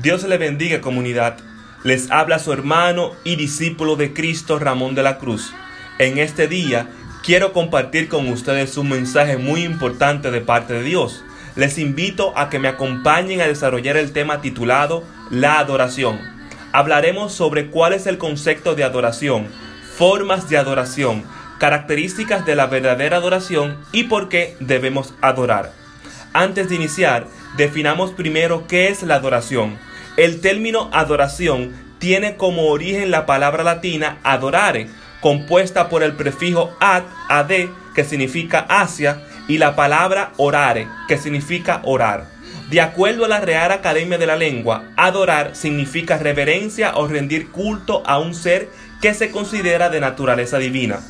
Dios le bendiga comunidad. Les habla su hermano y discípulo de Cristo Ramón de la Cruz. En este día quiero compartir con ustedes un mensaje muy importante de parte de Dios. Les invito a que me acompañen a desarrollar el tema titulado La adoración. Hablaremos sobre cuál es el concepto de adoración, formas de adoración, características de la verdadera adoración y por qué debemos adorar. Antes de iniciar, definamos primero qué es la adoración. El término adoración tiene como origen la palabra latina adorare, compuesta por el prefijo ad, ad, que significa hacia, y la palabra orare, que significa orar. De acuerdo a la Real Academia de la Lengua, adorar significa reverencia o rendir culto a un ser que se considera de naturaleza divina.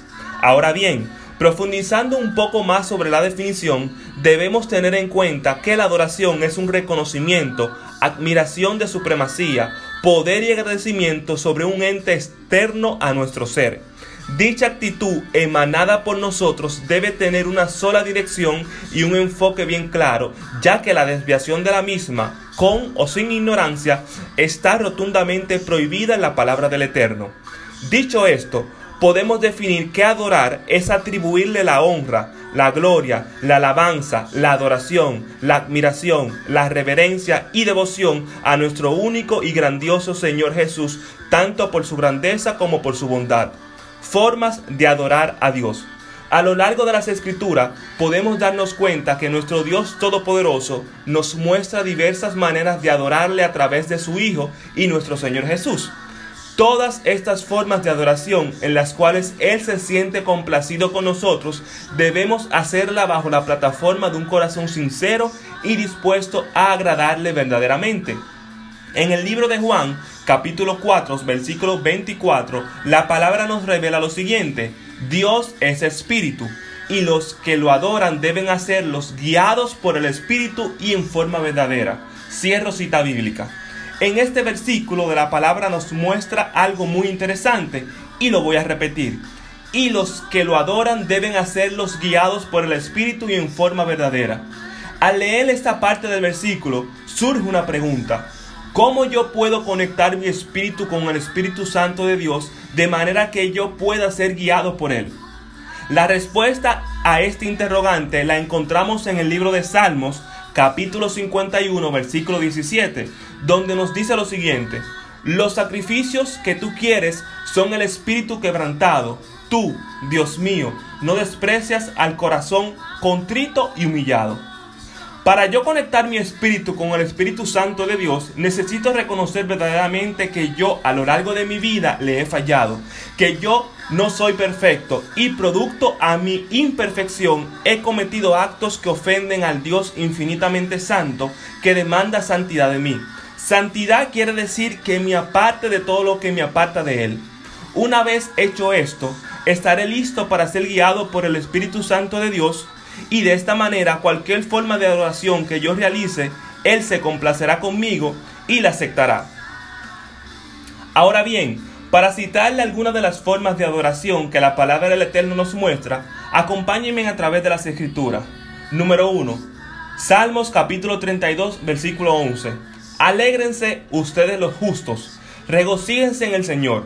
Ahora bien, Profundizando un poco más sobre la definición, debemos tener en cuenta que la adoración es un reconocimiento, admiración de supremacía, poder y agradecimiento sobre un ente externo a nuestro ser. Dicha actitud emanada por nosotros debe tener una sola dirección y un enfoque bien claro, ya que la desviación de la misma, con o sin ignorancia, está rotundamente prohibida en la palabra del Eterno. Dicho esto, podemos definir que adorar es atribuirle la honra, la gloria, la alabanza, la adoración, la admiración, la reverencia y devoción a nuestro único y grandioso Señor Jesús, tanto por su grandeza como por su bondad. Formas de adorar a Dios. A lo largo de las escrituras podemos darnos cuenta que nuestro Dios Todopoderoso nos muestra diversas maneras de adorarle a través de su Hijo y nuestro Señor Jesús. Todas estas formas de adoración en las cuales Él se siente complacido con nosotros, debemos hacerla bajo la plataforma de un corazón sincero y dispuesto a agradarle verdaderamente. En el libro de Juan, capítulo 4, versículo 24, la palabra nos revela lo siguiente, Dios es espíritu, y los que lo adoran deben hacerlos guiados por el espíritu y en forma verdadera. Cierro cita bíblica. En este versículo de la palabra nos muestra algo muy interesante y lo voy a repetir. Y los que lo adoran deben hacerlos guiados por el Espíritu y en forma verdadera. Al leer esta parte del versículo surge una pregunta. ¿Cómo yo puedo conectar mi espíritu con el Espíritu Santo de Dios de manera que yo pueda ser guiado por Él? La respuesta a este interrogante la encontramos en el libro de Salmos, capítulo 51, versículo 17, donde nos dice lo siguiente, los sacrificios que tú quieres son el espíritu quebrantado. Tú, Dios mío, no desprecias al corazón contrito y humillado. Para yo conectar mi espíritu con el Espíritu Santo de Dios, necesito reconocer verdaderamente que yo a lo largo de mi vida le he fallado, que yo no soy perfecto y producto a mi imperfección he cometido actos que ofenden al Dios infinitamente santo que demanda santidad de mí. Santidad quiere decir que me aparte de todo lo que me aparta de Él. Una vez hecho esto, estaré listo para ser guiado por el Espíritu Santo de Dios y de esta manera cualquier forma de adoración que yo realice, Él se complacerá conmigo y la aceptará. Ahora bien, para citarle algunas de las formas de adoración que la palabra del Eterno nos muestra, acompáñenme a través de las escrituras. Número 1. Salmos capítulo 32, versículo 11. Alégrense ustedes los justos, regocíjense en el Señor,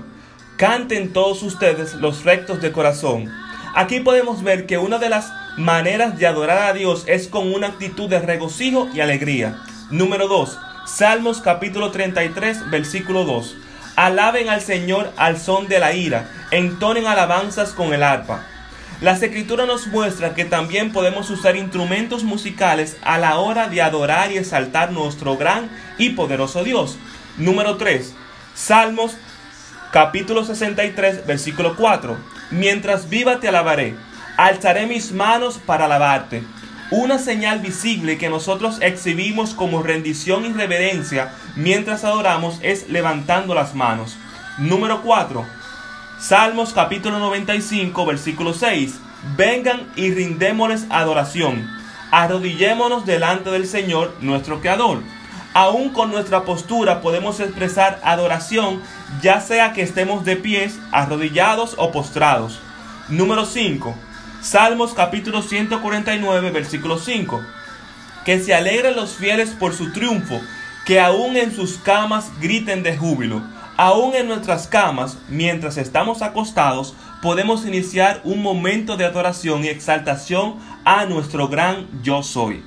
canten todos ustedes los rectos de corazón. Aquí podemos ver que una de las maneras de adorar a Dios es con una actitud de regocijo y alegría. Número 2. Salmos capítulo 33, versículo 2. Alaben al Señor al son de la ira, entonen alabanzas con el arpa. Las escrituras nos muestran que también podemos usar instrumentos musicales a la hora de adorar y exaltar nuestro gran y poderoso Dios. Número 3. Salmos capítulo 63, versículo 4. Mientras viva te alabaré alzaré mis manos para alabarte. Una señal visible que nosotros exhibimos como rendición y reverencia mientras adoramos es levantando las manos. Número 4. Salmos capítulo 95 versículo 6. Vengan y rindémosles adoración. Arrodillémonos delante del Señor nuestro Creador. Aún con nuestra postura podemos expresar adoración, ya sea que estemos de pies, arrodillados o postrados. Número 5. Salmos capítulo 149, versículo 5. Que se alegren los fieles por su triunfo que aún en sus camas griten de júbilo. Aún en nuestras camas, mientras estamos acostados, podemos iniciar un momento de adoración y exaltación a nuestro gran yo soy.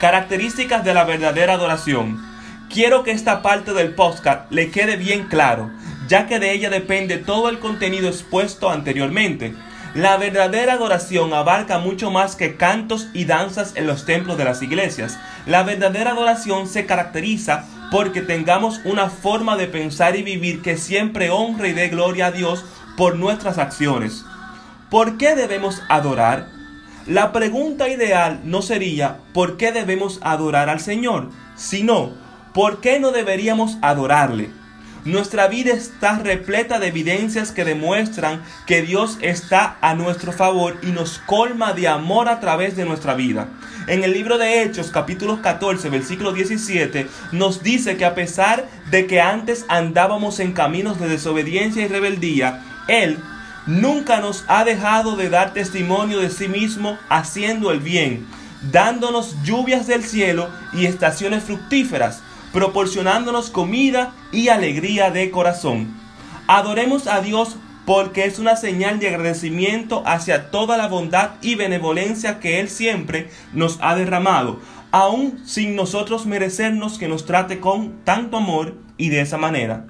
Características de la verdadera adoración. Quiero que esta parte del podcast le quede bien claro, ya que de ella depende todo el contenido expuesto anteriormente. La verdadera adoración abarca mucho más que cantos y danzas en los templos de las iglesias. La verdadera adoración se caracteriza porque tengamos una forma de pensar y vivir que siempre honre y dé gloria a Dios por nuestras acciones. ¿Por qué debemos adorar? La pregunta ideal no sería ¿por qué debemos adorar al Señor? sino ¿por qué no deberíamos adorarle? Nuestra vida está repleta de evidencias que demuestran que Dios está a nuestro favor y nos colma de amor a través de nuestra vida. En el libro de Hechos, capítulo 14, versículo 17, nos dice que a pesar de que antes andábamos en caminos de desobediencia y rebeldía, Él nunca nos ha dejado de dar testimonio de sí mismo haciendo el bien, dándonos lluvias del cielo y estaciones fructíferas proporcionándonos comida y alegría de corazón. Adoremos a Dios porque es una señal de agradecimiento hacia toda la bondad y benevolencia que Él siempre nos ha derramado, aun sin nosotros merecernos que nos trate con tanto amor y de esa manera.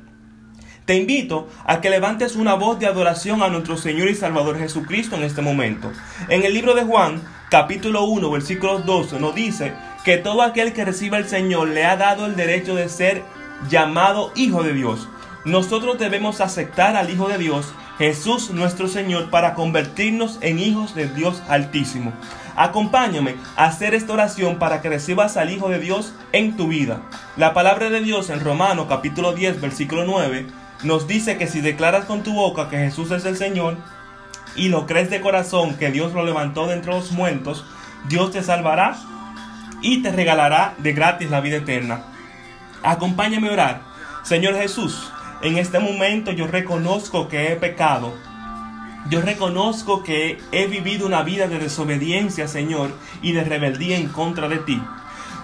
Te invito a que levantes una voz de adoración a nuestro Señor y Salvador Jesucristo en este momento. En el libro de Juan, capítulo 1, versículo 12, nos dice que todo aquel que reciba al Señor le ha dado el derecho de ser llamado Hijo de Dios. Nosotros debemos aceptar al Hijo de Dios, Jesús nuestro Señor, para convertirnos en hijos de Dios Altísimo. Acompáñame a hacer esta oración para que recibas al Hijo de Dios en tu vida. La palabra de Dios en Romanos capítulo 10 versículo 9 nos dice que si declaras con tu boca que Jesús es el Señor y lo crees de corazón que Dios lo levantó de entre los muertos, Dios te salvará y te regalará de gratis la vida eterna. Acompáñame a orar. Señor Jesús, en este momento yo reconozco que he pecado. Yo reconozco que he vivido una vida de desobediencia, Señor, y de rebeldía en contra de ti.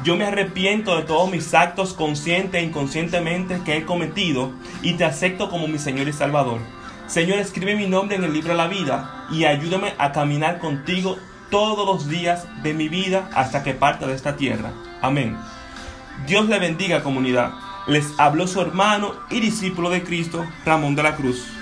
Yo me arrepiento de todos mis actos conscientes e inconscientemente que he cometido y te acepto como mi Señor y Salvador. Señor, escribe mi nombre en el libro de la vida y ayúdame a caminar contigo todos los días de mi vida hasta que parta de esta tierra. Amén. Dios le bendiga comunidad. Les habló su hermano y discípulo de Cristo, Ramón de la Cruz.